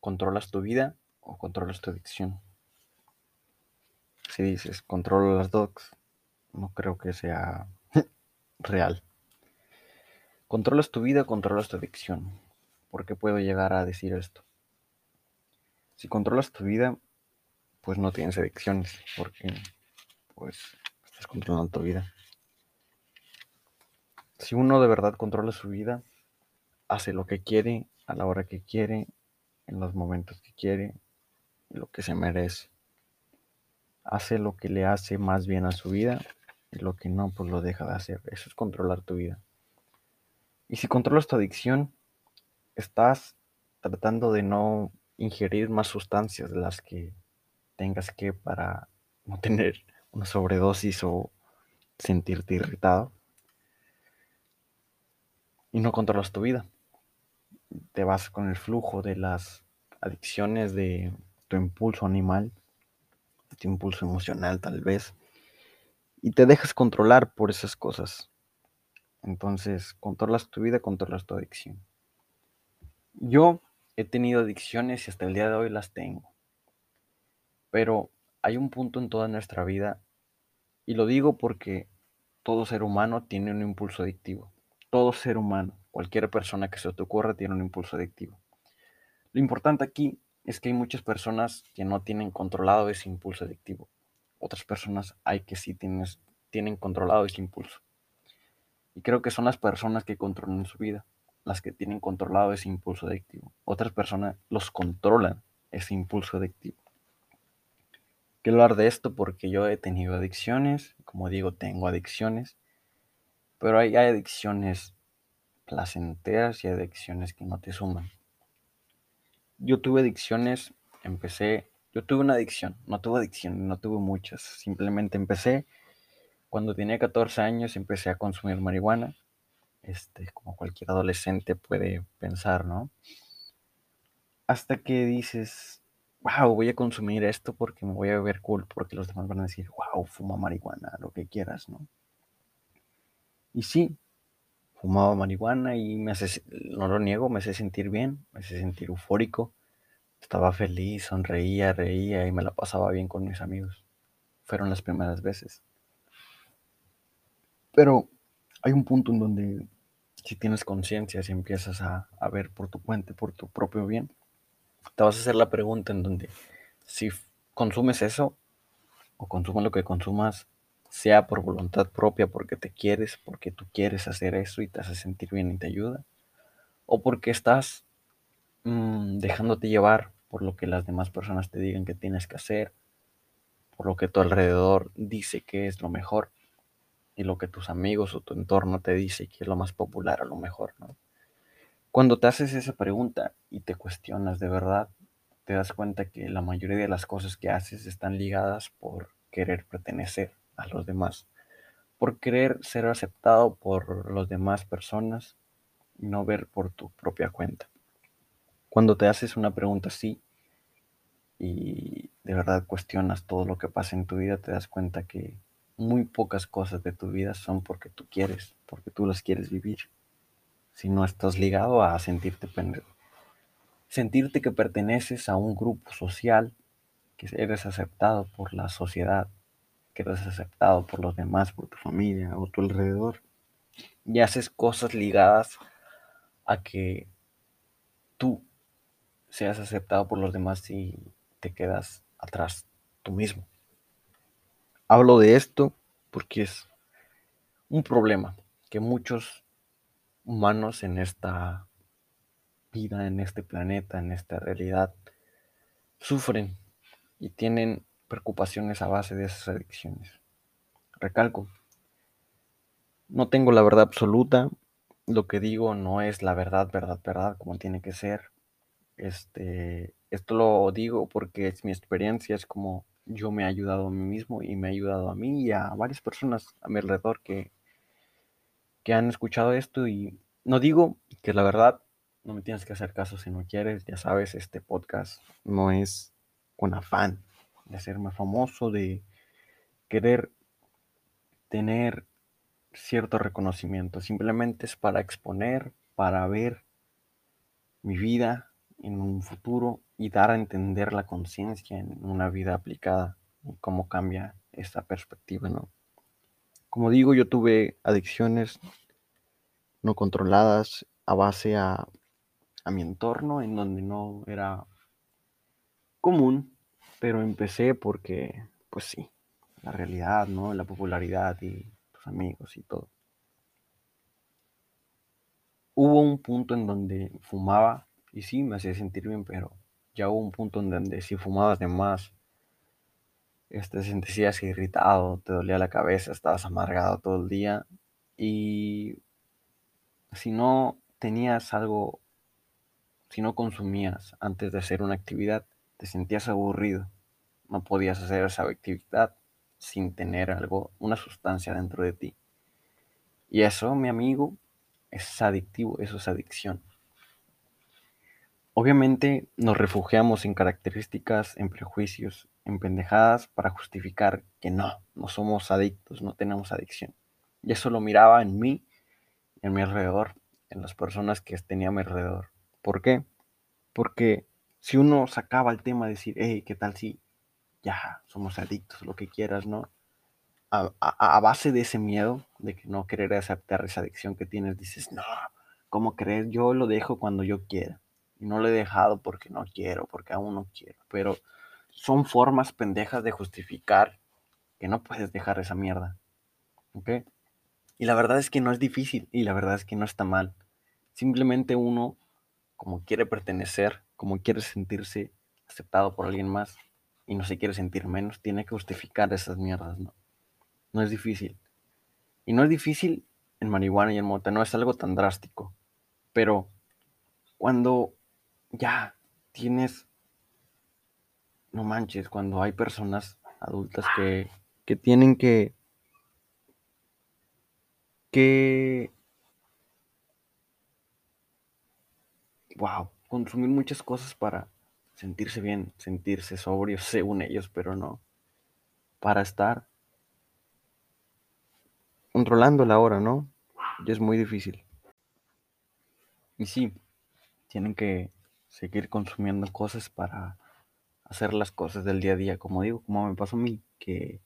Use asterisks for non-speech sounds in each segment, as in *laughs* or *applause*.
¿controlas tu vida o controlas tu adicción? Si dices, controlo las dos, no creo que sea *laughs* real. ¿Controlas tu vida o controlas tu adicción? ¿Por qué puedo llegar a decir esto? Si controlas tu vida, pues no tienes adicciones, porque pues estás controlando tu vida. Si uno de verdad controla su vida, hace lo que quiere, a la hora que quiere, en los momentos que quiere, lo que se merece. Hace lo que le hace más bien a su vida y lo que no, pues lo deja de hacer. Eso es controlar tu vida. Y si controlas tu adicción, estás tratando de no ingerir más sustancias de las que tengas que para no tener una sobredosis o sentirte irritado. Y no controlas tu vida. Te vas con el flujo de las adicciones, de tu impulso animal, tu impulso emocional tal vez. Y te dejas controlar por esas cosas. Entonces, controlas tu vida, controlas tu adicción. Yo he tenido adicciones y hasta el día de hoy las tengo. Pero hay un punto en toda nuestra vida, y lo digo porque todo ser humano tiene un impulso adictivo. Todo ser humano, cualquier persona que se te ocurra tiene un impulso adictivo. Lo importante aquí es que hay muchas personas que no tienen controlado ese impulso adictivo. Otras personas hay que sí tienen controlado ese impulso. Y creo que son las personas que controlan su vida las que tienen controlado ese impulso adictivo. Otras personas los controlan ese impulso adictivo. Quiero hablar de esto porque yo he tenido adicciones, como digo, tengo adicciones, pero hay, adicciones placenteras y adicciones que no te suman. Yo tuve adicciones, empecé, yo tuve una adicción, no tuve adicción, no tuve muchas, simplemente empecé, cuando tenía 14 años empecé a consumir marihuana, este, como cualquier adolescente puede pensar, ¿no? Hasta que dices, wow, voy a consumir esto porque me voy a ver cool, porque los demás van a decir, wow, fuma marihuana, lo que quieras, ¿no? Y sí, fumaba marihuana y me hace, no lo niego, me hace sentir bien, me hace sentir eufórico. Estaba feliz, sonreía, reía y me la pasaba bien con mis amigos. Fueron las primeras veces. Pero hay un punto en donde si tienes conciencia, si empiezas a, ver por tu cuenta, por tu propio bien, te vas a hacer la pregunta en donde si consumes eso o consumes lo que consumas, sea por voluntad propia, porque te quieres, porque tú quieres hacer eso y te hace sentir bien y te ayuda, o porque estás mm, dejándote llevar por lo que las demás personas te digan que tienes que hacer, por lo que tu alrededor dice que es lo mejor y lo que tus amigos o tu entorno te dice que es lo más popular a lo mejor. Cuando te haces esa pregunta y te cuestionas de verdad, te das cuenta que la mayoría de las cosas que haces están ligadas por querer pertenecer a los demás, por querer ser aceptado por las demás personas y no ver por tu propia cuenta. Cuando te haces una pregunta así y de verdad cuestionas todo lo que pasa en tu vida, te das cuenta que muy pocas cosas de tu vida son porque tú quieres, porque tú las quieres vivir. Si no estás ligado a sentirte sentirte que perteneces a un grupo social, que eres aceptado por la sociedad, que eres aceptado por los demás, por tu familia o tu alrededor, y haces cosas ligadas a que tú seas aceptado por los demás y te quedas atrás tú mismo. Hablo de esto porque es un problema que muchos humanos en esta vida, en este planeta, en esta realidad, sufren y tienen preocupaciones a base de esas adicciones. Recalco, no tengo la verdad absoluta, lo que digo no es la verdad, verdad, verdad, como tiene que ser. Este, esto lo digo porque es mi experiencia, es como yo me he ayudado a mí mismo y me he ayudado a mí y a varias personas a mi alrededor que, que han escuchado esto y no digo que la verdad no me tienes que hacer caso si no quieres, ya sabes, este podcast no es con afán de hacerme famoso, de querer tener cierto reconocimiento, simplemente es para exponer, para ver mi vida en un futuro y dar a entender la conciencia en una vida aplicada y cómo cambia esta perspectiva, ¿no? Como digo, yo tuve adicciones no controladas a base a, a mi entorno en donde no era común, pero empecé porque, pues sí, la realidad, ¿no? La popularidad y tus amigos y todo. Hubo un punto en donde fumaba y sí, me hacía sentir bien, pero ya hubo un punto en donde si fumabas de más, este, te sentías irritado, te dolía la cabeza, estabas amargado todo el día y si no tenías algo, si no consumías antes de hacer una actividad, te sentías aburrido, no podías hacer esa actividad sin tener algo, una sustancia dentro de ti. Y eso, mi amigo, es adictivo, eso es adicción. Obviamente nos refugiamos en características, en prejuicios, en pendejadas para justificar que no, no somos adictos, no tenemos adicción. Y eso lo miraba en mí, en mi alrededor, en las personas que tenía a mi alrededor. ¿Por qué? Porque si uno sacaba el tema de decir, hey, ¿qué tal si ya somos adictos, lo que quieras, ¿no? A, a, base de ese miedo, de que no querer aceptar esa adicción que tienes, dices, no, ¿cómo crees? Yo lo dejo cuando yo quiera. Y no lo he dejado porque no quiero, porque aún no quiero. Pero son formas pendejas de justificar que no puedes dejar esa mierda. ¿Ok? Y la verdad es que no es difícil y la verdad es que no está mal. Simplemente uno, como quiere pertenecer, como quiere sentirse aceptado por alguien más y no se quiere sentir menos, tiene que justificar esas mierdas, ¿no? No es difícil. Y no es difícil en marihuana y en mota, no es algo tan drástico. Pero cuando ya tienes, no manches, cuando hay personas adultas que, que tienen que, que, wow, consumir muchas cosas para sentirse bien, sentirse sobrio, *laughs* según ellos, pero no, para estar controlando la hora, ¿no? Y es muy difícil. Y sí, tienen que seguir consumiendo cosas para hacer las cosas del día a día, como digo, como me pasó a mí, que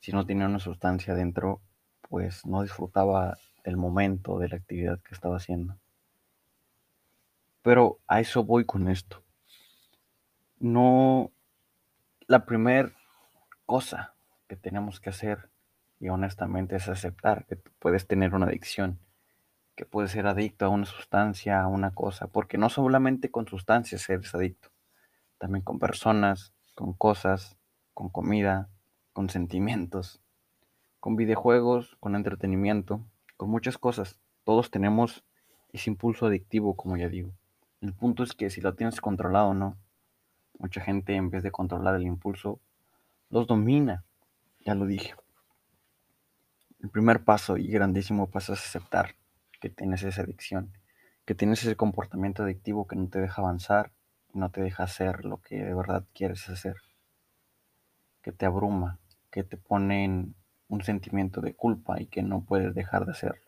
si no tenía una sustancia dentro, pues no disfrutaba del momento, de la actividad que estaba haciendo. Pero a eso voy con esto. No, la primera cosa que tenemos que hacer, y honestamente, es aceptar que puedes tener una adicción que puedes ser adicto a una sustancia, a una cosa, porque no solamente con sustancias eres adicto, también con personas, con cosas, con comida, con sentimientos, con videojuegos, con entretenimiento, con muchas cosas. Todos tenemos ese impulso adictivo, como ya digo. El punto es que si lo tienes controlado o no, mucha gente en vez de controlar el impulso, los domina. Ya lo dije. El primer paso y grandísimo paso es aceptar que tienes esa adicción, que tienes ese comportamiento adictivo que no te deja avanzar, no te deja hacer lo que de verdad quieres hacer, que te abruma, que te pone en un sentimiento de culpa y que no puedes dejar de hacerlo.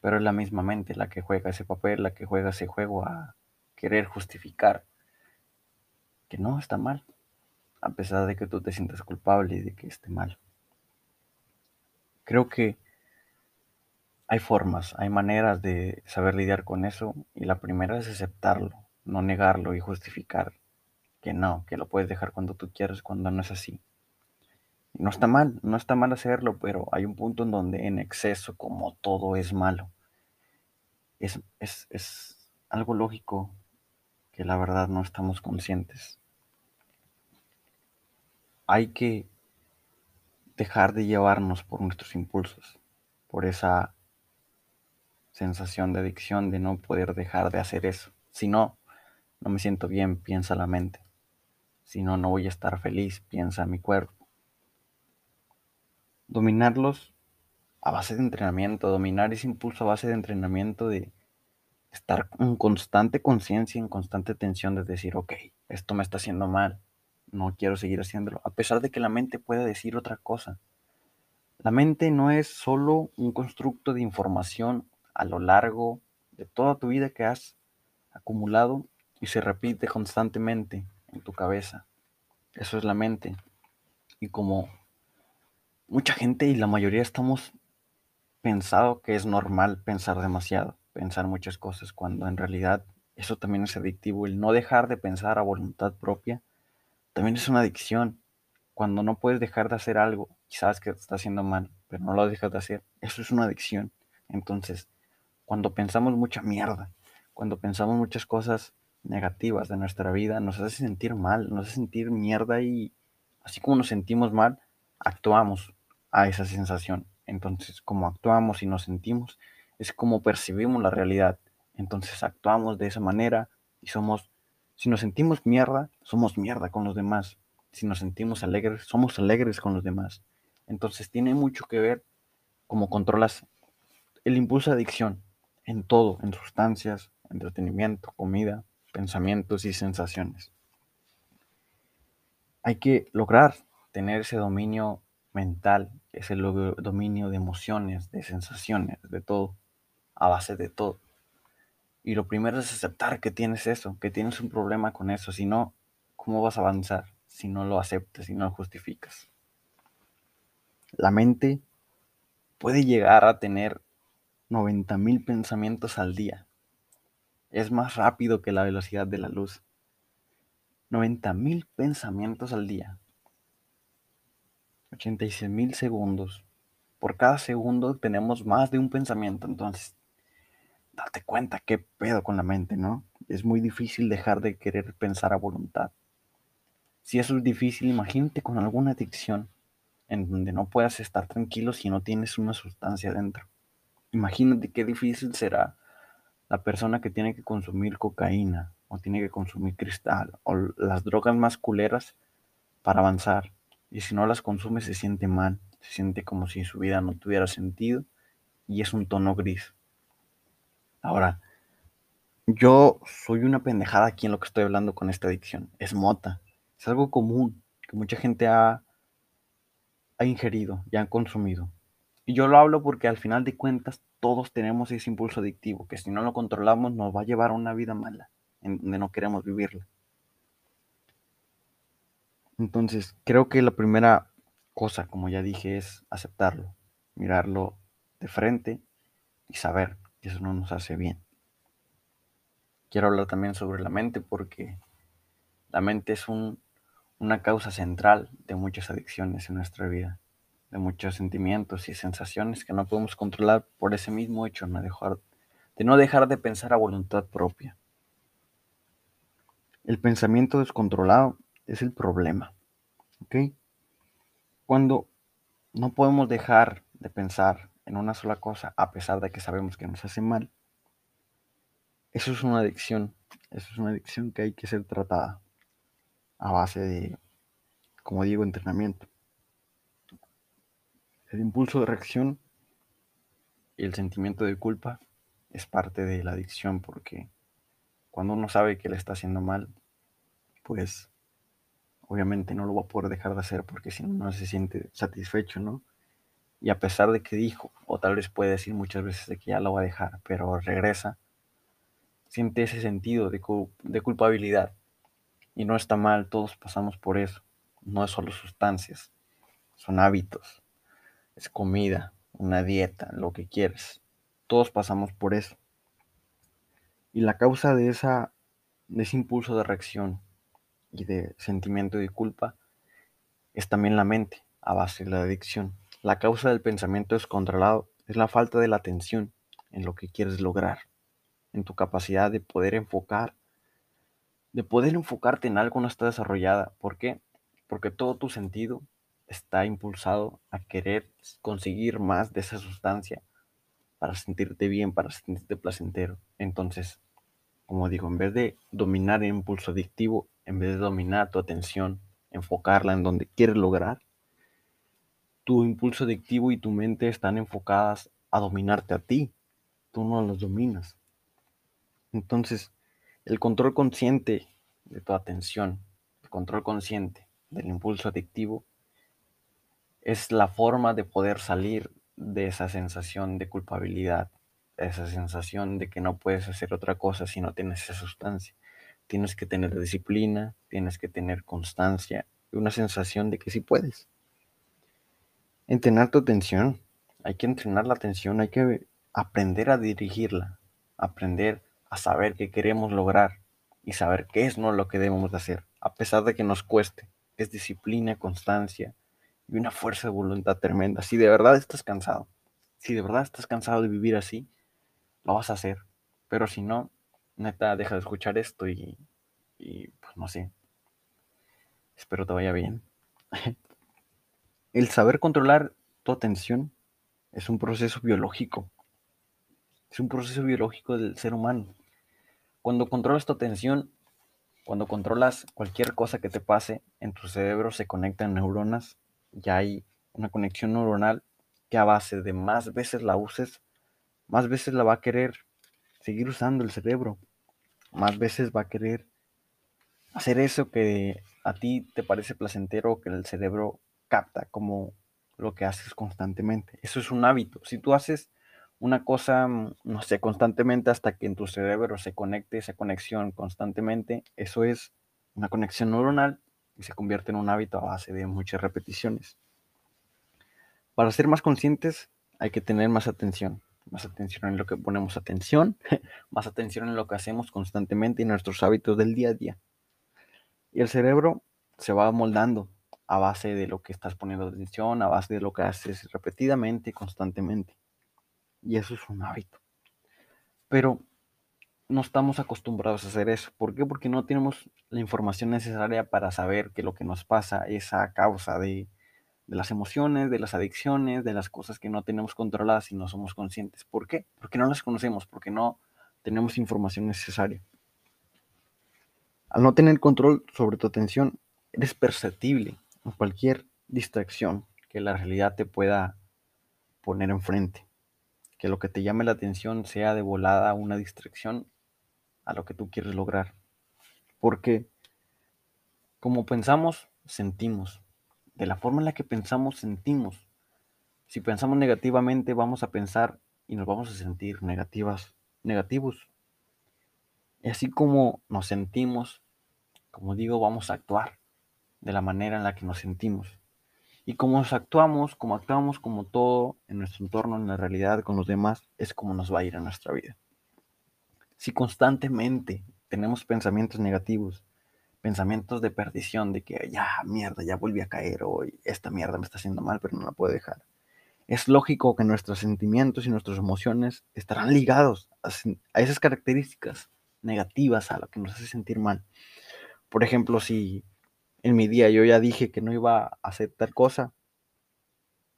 Pero es la misma mente la que juega ese papel, la que juega ese juego a querer justificar que no está mal, a pesar de que tú te sientas culpable y de que esté mal. Creo que hay formas, hay maneras de saber lidiar con eso y la primera es aceptarlo, no negarlo y justificar que no, que lo puedes dejar cuando tú quieras, cuando no es así. No está mal, no está mal hacerlo, pero hay un punto en donde en exceso, como todo es malo, es, es, es algo lógico que la verdad no estamos conscientes. Hay que dejar de llevarnos por nuestros impulsos, por esa sensación de adicción de no poder dejar de hacer eso. Si no, no me siento bien, piensa la mente. Si no, no voy a estar feliz, piensa mi cuerpo. Dominarlos a base de entrenamiento, dominar ese impulso a base de entrenamiento de estar en constante conciencia, en constante tensión de decir, ok, esto me está haciendo mal, no quiero seguir haciéndolo, a pesar de que la mente pueda decir otra cosa. La mente no es solo un constructo de información a lo largo de toda tu vida que has acumulado y se repite constantemente en tu cabeza. Eso es la mente. Y como mucha gente y la mayoría estamos pensado que es normal pensar demasiado, pensar muchas cosas, cuando en realidad eso también es adictivo. El no dejar de pensar a voluntad propia también es una adicción. Cuando no puedes dejar de hacer algo y sabes que te está haciendo mal, pero no lo dejas de hacer, eso es una adicción. Entonces, cuando pensamos mucha mierda, cuando pensamos muchas cosas negativas de nuestra vida, nos hace sentir mal, nos hace sentir mierda y así como nos sentimos mal, actuamos a esa sensación. Entonces, como actuamos y nos sentimos, es como percibimos la realidad. Entonces, actuamos de esa manera y somos, si nos sentimos mierda, somos mierda con los demás. Si nos sentimos alegres, somos alegres con los demás. Entonces, tiene mucho que ver cómo controlas el impulso de adicción en todo, en sustancias, entretenimiento, comida, pensamientos y sensaciones. Hay que lograr tener ese dominio mental, ese dominio de emociones, de sensaciones, de todo, a base de todo. Y lo primero es aceptar que tienes eso, que tienes un problema con eso. Si no, ¿cómo vas a avanzar si no lo aceptas, si no lo justificas? La mente puede llegar a tener 90.000 pensamientos al día. Es más rápido que la velocidad de la luz. 90.000 pensamientos al día. 86.000 segundos. Por cada segundo tenemos más de un pensamiento. Entonces, date cuenta qué pedo con la mente, ¿no? Es muy difícil dejar de querer pensar a voluntad. Si eso es difícil, imagínate con alguna adicción en donde no puedas estar tranquilo si no tienes una sustancia dentro. Imagínate qué difícil será la persona que tiene que consumir cocaína o tiene que consumir cristal o las drogas más culeras para avanzar. Y si no las consume se siente mal, se siente como si su vida no tuviera sentido y es un tono gris. Ahora, yo soy una pendejada aquí en lo que estoy hablando con esta adicción. Es mota. Es algo común que mucha gente ha, ha ingerido y ha consumido. Y yo lo hablo porque al final de cuentas todos tenemos ese impulso adictivo, que si no lo controlamos nos va a llevar a una vida mala, en donde no queremos vivirla. Entonces, creo que la primera cosa, como ya dije, es aceptarlo, mirarlo de frente y saber que eso no nos hace bien. Quiero hablar también sobre la mente porque la mente es una causa central de muchas adicciones en nuestra vida de muchos sentimientos y sensaciones que no podemos controlar por ese mismo hecho no dejar, de no dejar de pensar a voluntad propia. El pensamiento descontrolado es el problema. ¿Ok? Cuando no podemos dejar de pensar en una sola cosa a pesar de que sabemos que nos hace mal, eso es una adicción. Eso es una adicción que hay que ser tratada a base de, como digo, entrenamiento. El impulso de reacción y el sentimiento de culpa es parte de la adicción porque cuando uno sabe que le está haciendo mal, pues obviamente no lo va a poder dejar de hacer porque si no, no se siente satisfecho, ¿no? Y a pesar de que dijo, o tal vez puede decir muchas veces de que ya lo va a dejar, pero regresa, siente ese sentido de, de culpabilidad. Y no está mal, todos pasamos por eso. No es solo sustancias, son hábitos, es comida, una dieta, lo que quieres. Todos pasamos por eso. Y la causa de, esa, de ese impulso de reacción y de sentimiento de culpa es también la mente, a base de la adicción. La causa del pensamiento descontrolado es la falta de la atención en lo que quieres lograr, en tu capacidad de poder enfocar, de poder enfocarte en algo no está desarrollada. ¿Por qué? Porque todo tu sentido está impulsado a querer conseguir más de esa sustancia para sentirte bien, para sentirte placentero. Entonces, como digo, en vez de dominar el impulso adictivo, en vez de dominar tu atención, enfocarla en donde quieres lograr, tu impulso adictivo y tu mente están enfocadas a dominarte a ti. Tú no los dominas. Entonces, el control consciente de tu atención, el control consciente del impulso adictivo, es la forma de poder salir de esa sensación de culpabilidad, esa sensación de que no puedes hacer otra cosa si no tienes esa sustancia. Tienes que tener disciplina, tienes que tener constancia y una sensación de que sí puedes. Entrenar tu atención, hay que entrenar la atención, hay que aprender a dirigirla, aprender a saber qué queremos lograr y saber qué es no lo que debemos de hacer, a pesar de que nos cueste. Es disciplina, constancia y una fuerza de voluntad tremenda. Si de verdad estás cansado, si de verdad estás cansado de vivir así, lo vas a hacer. Pero si no, neta, deja de escuchar esto y, y pues no sé. Espero te vaya bien. *laughs* El saber controlar tu atención es un proceso biológico. Es un proceso biológico del ser humano. Cuando controlas tu atención, cuando controlas cualquier cosa que te pase, en tu cerebro se conectan neuronas, ya hay una conexión neuronal que a base de más veces la uses, más veces la va a querer seguir usando el cerebro, más veces va a querer hacer eso que a ti te parece placentero, que el cerebro capta como lo que haces constantemente. Eso es un hábito. Si tú haces una cosa, mm, no sé, constantemente hasta que en tu cerebro se conecte esa conexión constantemente, eso es una conexión neuronal y se convierte en un hábito a base de muchas repeticiones. Para ser más conscientes hay que tener más atención, más atención en lo que ponemos atención, *laughs* más atención en lo que hacemos constantemente y nuestros hábitos del día a día. Y el cerebro se va moldando a base de lo que estás poniendo atención, a base de lo que haces repetidamente, constantemente. Y eso es un hábito. Pero no estamos acostumbrados a hacer eso. ¿Por qué? Porque no tenemos la información necesaria para saber que lo que nos pasa es a causa de, de las emociones, de las adicciones, de las cosas que no tenemos controladas y no somos conscientes. ¿Por qué? Porque no las conocemos, porque no tenemos información necesaria. Al no tener control sobre tu atención, eres perceptible cualquier distracción que la realidad te pueda poner enfrente. Que lo que te llame la atención sea de volada una distracción a lo que tú quieres lograr. Porque como pensamos, sentimos. De la forma en la que pensamos, sentimos. Si pensamos negativamente, vamos a pensar y nos vamos a sentir negativas, negativos. Y así como nos sentimos, como digo, vamos a actuar de la manera en la que nos sentimos. Y como actuamos, como actuamos como todo en nuestro entorno, en la realidad, con los demás, es como nos va a ir en nuestra vida. Si constantemente tenemos pensamientos negativos, pensamientos de perdición, de que ya, mierda, ya volví a caer hoy, esta mierda me está haciendo mal, pero no la puedo dejar. Es lógico que nuestros sentimientos y nuestras emociones estarán ligados a, esas características negativas, a lo que nos hace sentir mal. Por ejemplo, si en mi día yo ya dije que no iba a hacer tal cosa,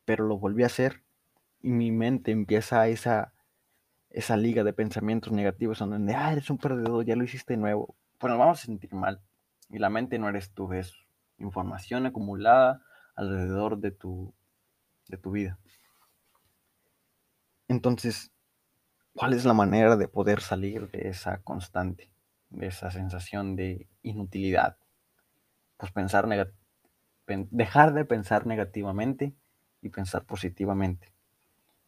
pero lo volví a hacer y mi mente empieza esa, esa liga de pensamientos negativos donde, ah, eres un perdedor, ya lo hiciste nuevo. Pues nos vamos a sentir mal. Y la mente no eres tú, es información acumulada alrededor de tu, de tu vida. Entonces, ¿cuál es la manera de poder salir de esa constante, de esa sensación de inutilidad? pues pensar dejar de pensar negativamente y pensar positivamente.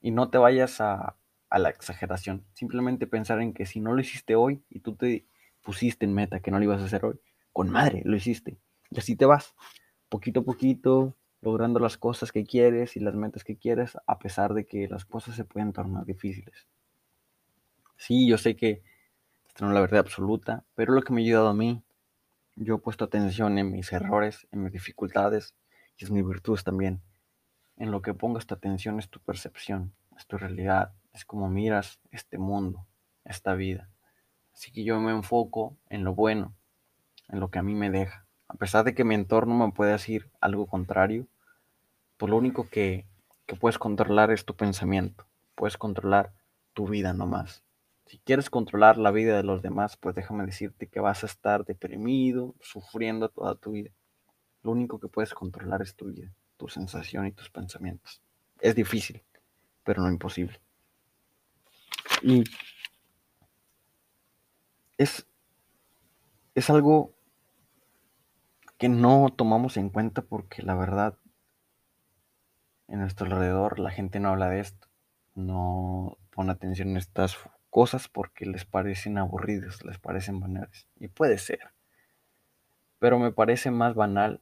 Y no te vayas a, a la exageración. Simplemente pensar en que si no lo hiciste hoy y tú te pusiste en meta que no lo ibas a hacer hoy, con madre lo hiciste. Y así te vas, poquito a poquito, logrando las cosas que quieres y las metas que quieres, a pesar de que las cosas se pueden tornar difíciles. Sí, yo sé que esto no es la verdad absoluta, pero lo que me ha ayudado a mí yo he puesto atención en mis errores, en mis dificultades y en mis virtudes también. En lo que pongas tu atención es tu percepción, es tu realidad, es como miras este mundo, esta vida. Así que yo me enfoco en lo bueno, en lo que a mí me deja. A pesar de que mi entorno me puede decir algo contrario, pues lo único que, que puedes controlar es tu pensamiento. Puedes controlar tu vida nomás. Si quieres controlar la vida de los demás, pues déjame decirte que vas a estar deprimido, sufriendo toda tu vida. Lo único que puedes controlar es tu vida, tu sensación y tus pensamientos. Es difícil, pero no imposible. Y es, es algo que no tomamos en cuenta porque la verdad en nuestro alrededor la gente no habla de esto, no pone atención en estas cosas porque les parecen aburridas, les parecen banales. Y puede ser. Pero me parece más banal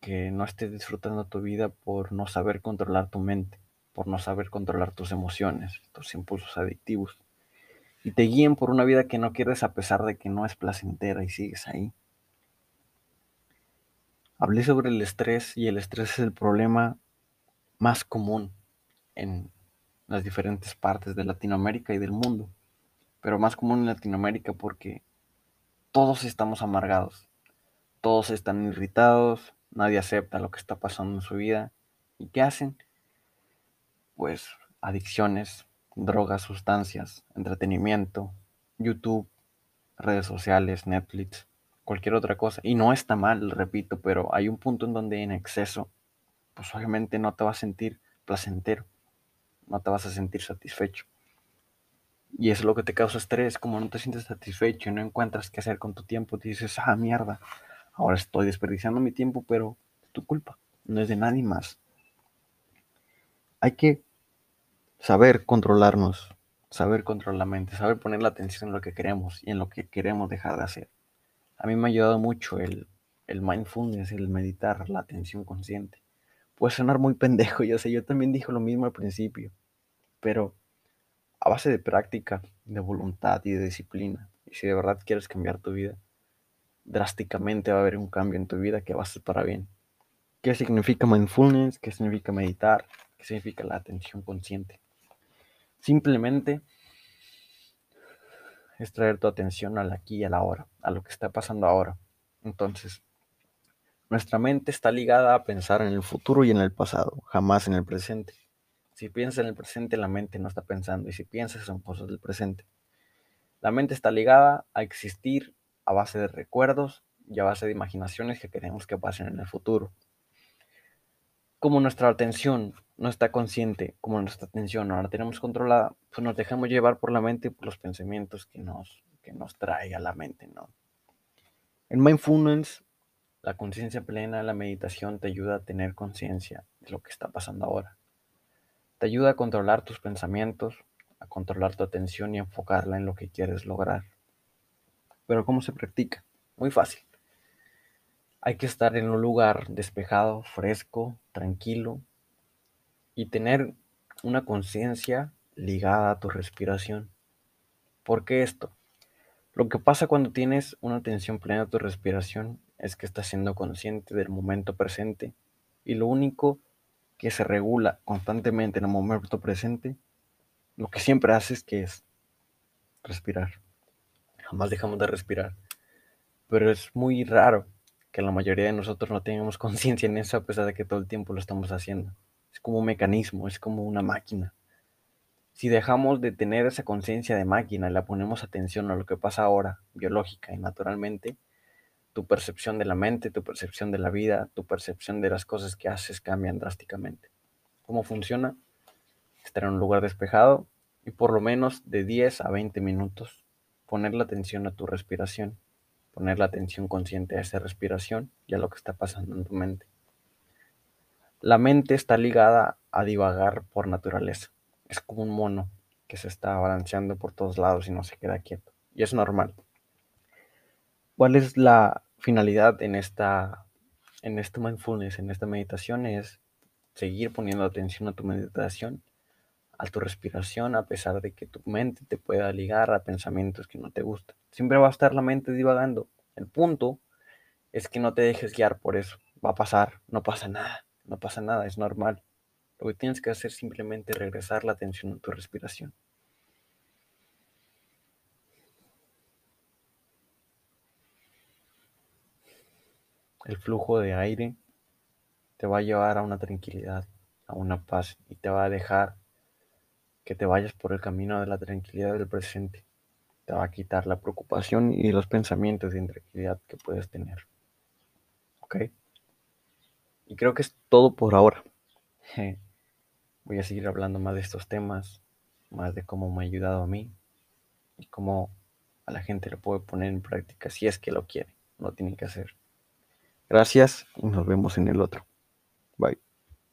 que no estés disfrutando tu vida por no saber controlar tu mente, por no saber controlar tus emociones, tus impulsos adictivos. Y te guíen por una vida que no quieres a pesar de que no es placentera y sigues ahí. Hablé sobre el estrés y el estrés es el problema más común en las diferentes partes de Latinoamérica y del mundo, pero más común en Latinoamérica porque todos estamos amargados, todos están irritados, nadie acepta lo que está pasando en su vida. ¿Y qué hacen? Pues adicciones, drogas, sustancias, entretenimiento, YouTube, redes sociales, Netflix, cualquier otra cosa. Y no está mal, repito, pero hay un punto en donde en exceso, pues obviamente no te vas a sentir placentero, no te vas a sentir satisfecho. Y es lo que te causa estrés, como no te sientes satisfecho y no encuentras qué hacer con tu tiempo, dices, ah, mierda, ahora estoy desperdiciando mi tiempo, pero es tu culpa, no es de nadie más. Hay que saber controlarnos, saber controlar la mente, saber poner la atención en lo que queremos y en lo que queremos dejar de hacer. A mí me ha ayudado mucho el, el mindfulness, el meditar, la atención consciente. Puede sonar muy pendejo, *laughs* yo sé, yo también dije lo mismo al principio, pero a base de práctica, de voluntad y de disciplina, y si de verdad quieres cambiar tu vida, drásticamente va a haber un cambio en tu vida que va a ser para bien. ¿Qué significa mindfulness? ¿Qué significa meditar? ¿Qué significa la atención consciente? Simplemente es traer tu atención al aquí y a la hora, a lo que está pasando ahora. Entonces, nuestra mente está ligada a pensar en el futuro y en el pasado, jamás en el presente. Si piensas en el presente, la mente no está pensando, y si piensas son cosas del presente. La mente está ligada a existir a base de recuerdos y a base de imaginaciones que queremos que pasen en el futuro. Como nuestra atención no está consciente, como nuestra atención no la tenemos controlada, pues nos dejamos llevar por la mente por los pensamientos que nos, que nos trae a la mente, ¿no? En Mindfulness, la conciencia plena, la meditación te ayuda a tener conciencia de lo que está pasando ahora. Te ayuda a controlar tus pensamientos, a controlar tu atención y enfocarla en lo que quieres lograr. Pero ¿cómo se practica? Muy fácil. Hay que estar en un lugar despejado, fresco, tranquilo y tener una conciencia ligada a tu respiración. ¿Por qué esto? Lo que pasa cuando tienes una atención plena a tu respiración es que estás siendo consciente del momento presente y lo único que se regula constantemente en el momento presente, lo que siempre haces que es respirar jamás dejamos de respirar. Pero es muy raro que la mayoría de nosotros no tengamos *laughs* conciencia en eso a pesar de que todo el tiempo lo estamos haciendo. Es como un mecanismo, es como una máquina. Si dejamos de tener esa conciencia de máquina y la ponemos atención a lo que pasa ahora, biológica y naturalmente, tu percepción de la mente, tu percepción de la vida, tu percepción de las cosas que haces cambian drásticamente. ¿Cómo funciona? Estar en un lugar despejado y por lo menos de 10 a 20 minutos poner la atención a tu respiración, poner la atención consciente a esa respiración y a lo que está pasando en tu mente. La mente está ligada a divagar por naturaleza. Es como un mono que se está balanceando por todos lados y no se queda quieto. Y es normal. ¿Cuál es la finalidad en esta en este mindfulness, en esta meditación es seguir poniendo atención a tu meditación a tu respiración a pesar de que tu mente te pueda ligar a pensamientos que no te gustan. Siempre va a estar la mente divagando. El punto es que no te dejes guiar por eso. Va a pasar, no pasa nada, no pasa nada, es normal. Lo que tienes que hacer es simplemente regresar la atención a tu respiración. El flujo de aire te va a llevar a una tranquilidad, a una paz y te va a dejar que te vayas por el camino de la tranquilidad del presente. Te va a quitar la preocupación y los pensamientos de intranquilidad que puedes tener. ¿Ok? Y creo que es todo por ahora. *laughs* Voy a seguir hablando más de estos temas, más de cómo me ha ayudado a mí y cómo a la gente lo puede poner en práctica si es que lo quiere, lo tiene que hacer. Gracias y nos vemos en el otro. Bye.